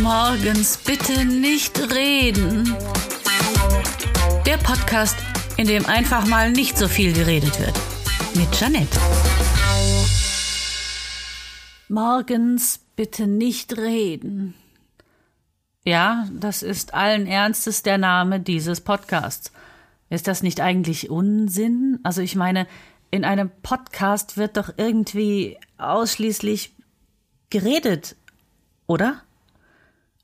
Morgens bitte nicht reden. Der Podcast, in dem einfach mal nicht so viel geredet wird. Mit Janette. Morgens bitte nicht reden. Ja, das ist allen Ernstes der Name dieses Podcasts. Ist das nicht eigentlich Unsinn? Also ich meine, in einem Podcast wird doch irgendwie ausschließlich geredet, oder?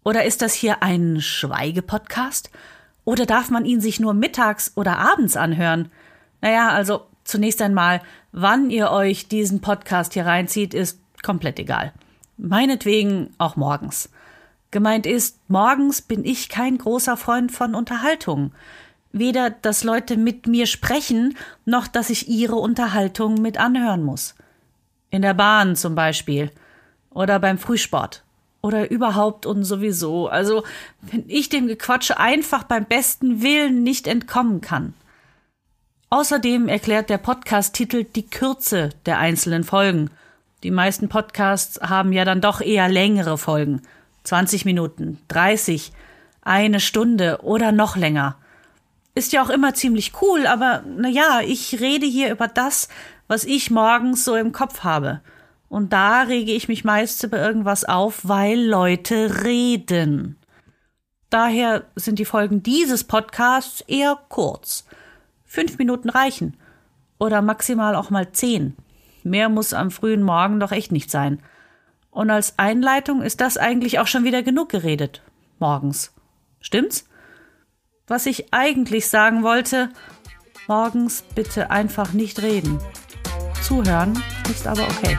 Oder ist das hier ein Schweigepodcast? Oder darf man ihn sich nur mittags oder abends anhören? Naja, also zunächst einmal, wann ihr euch diesen Podcast hier reinzieht, ist komplett egal. Meinetwegen auch morgens. Gemeint ist, morgens bin ich kein großer Freund von Unterhaltung. Weder, dass Leute mit mir sprechen, noch dass ich ihre Unterhaltung mit anhören muss. In der Bahn zum Beispiel. Oder beim Frühsport. Oder überhaupt und sowieso. Also, wenn ich dem Gequatsche einfach beim besten Willen nicht entkommen kann. Außerdem erklärt der Podcast-Titel die Kürze der einzelnen Folgen. Die meisten Podcasts haben ja dann doch eher längere Folgen. 20 Minuten, 30, eine Stunde oder noch länger. Ist ja auch immer ziemlich cool, aber na ja, ich rede hier über das, was ich morgens so im Kopf habe. Und da rege ich mich meist über irgendwas auf, weil Leute reden. Daher sind die Folgen dieses Podcasts eher kurz. Fünf Minuten reichen. Oder maximal auch mal zehn. Mehr muss am frühen Morgen doch echt nicht sein. Und als Einleitung ist das eigentlich auch schon wieder genug geredet. Morgens. Stimmt's? Was ich eigentlich sagen wollte, morgens bitte einfach nicht reden. Zuhören ist aber okay.